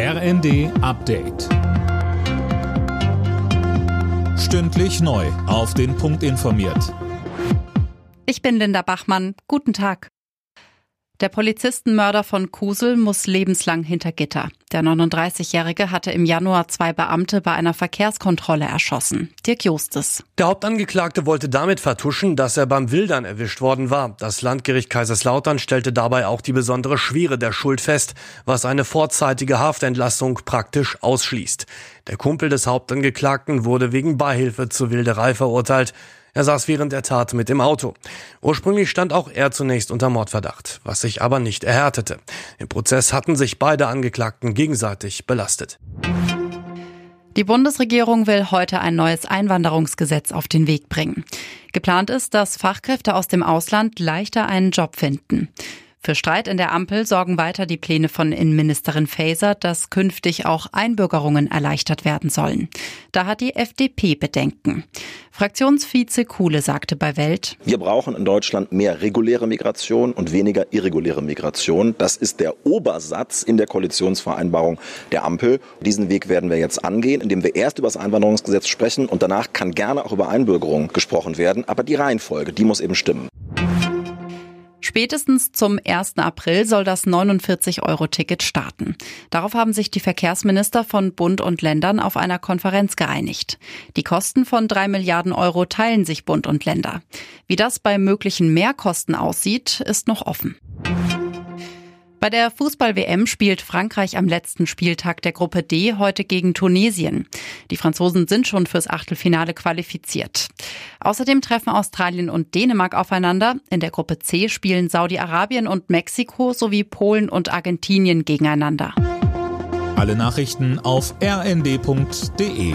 RND Update. Stündlich neu. Auf den Punkt informiert. Ich bin Linda Bachmann. Guten Tag. Der Polizistenmörder von Kusel muss lebenslang hinter Gitter. Der 39-Jährige hatte im Januar zwei Beamte bei einer Verkehrskontrolle erschossen. Dirk Justes. Der Hauptangeklagte wollte damit vertuschen, dass er beim Wildern erwischt worden war. Das Landgericht Kaiserslautern stellte dabei auch die besondere Schwere der Schuld fest, was eine vorzeitige Haftentlassung praktisch ausschließt. Der Kumpel des Hauptangeklagten wurde wegen Beihilfe zur Wilderei verurteilt. Er saß während der Tat mit im Auto. Ursprünglich stand auch er zunächst unter Mordverdacht, was sich aber nicht erhärtete. Im Prozess hatten sich beide Angeklagten gegenseitig belastet. Die Bundesregierung will heute ein neues Einwanderungsgesetz auf den Weg bringen. Geplant ist, dass Fachkräfte aus dem Ausland leichter einen Job finden. Für Streit in der Ampel sorgen weiter die Pläne von Innenministerin Faeser, dass künftig auch Einbürgerungen erleichtert werden sollen. Da hat die FDP Bedenken. Fraktionsvize Kuhle sagte bei Welt, Wir brauchen in Deutschland mehr reguläre Migration und weniger irreguläre Migration. Das ist der Obersatz in der Koalitionsvereinbarung der Ampel. Diesen Weg werden wir jetzt angehen, indem wir erst über das Einwanderungsgesetz sprechen und danach kann gerne auch über Einbürgerung gesprochen werden. Aber die Reihenfolge, die muss eben stimmen. Spätestens zum 1. April soll das 49-Euro-Ticket starten. Darauf haben sich die Verkehrsminister von Bund und Ländern auf einer Konferenz geeinigt. Die Kosten von drei Milliarden Euro teilen sich Bund und Länder. Wie das bei möglichen Mehrkosten aussieht, ist noch offen. Bei der Fußball-WM spielt Frankreich am letzten Spieltag der Gruppe D heute gegen Tunesien. Die Franzosen sind schon fürs Achtelfinale qualifiziert. Außerdem treffen Australien und Dänemark aufeinander. In der Gruppe C spielen Saudi-Arabien und Mexiko sowie Polen und Argentinien gegeneinander. Alle Nachrichten auf rnd.de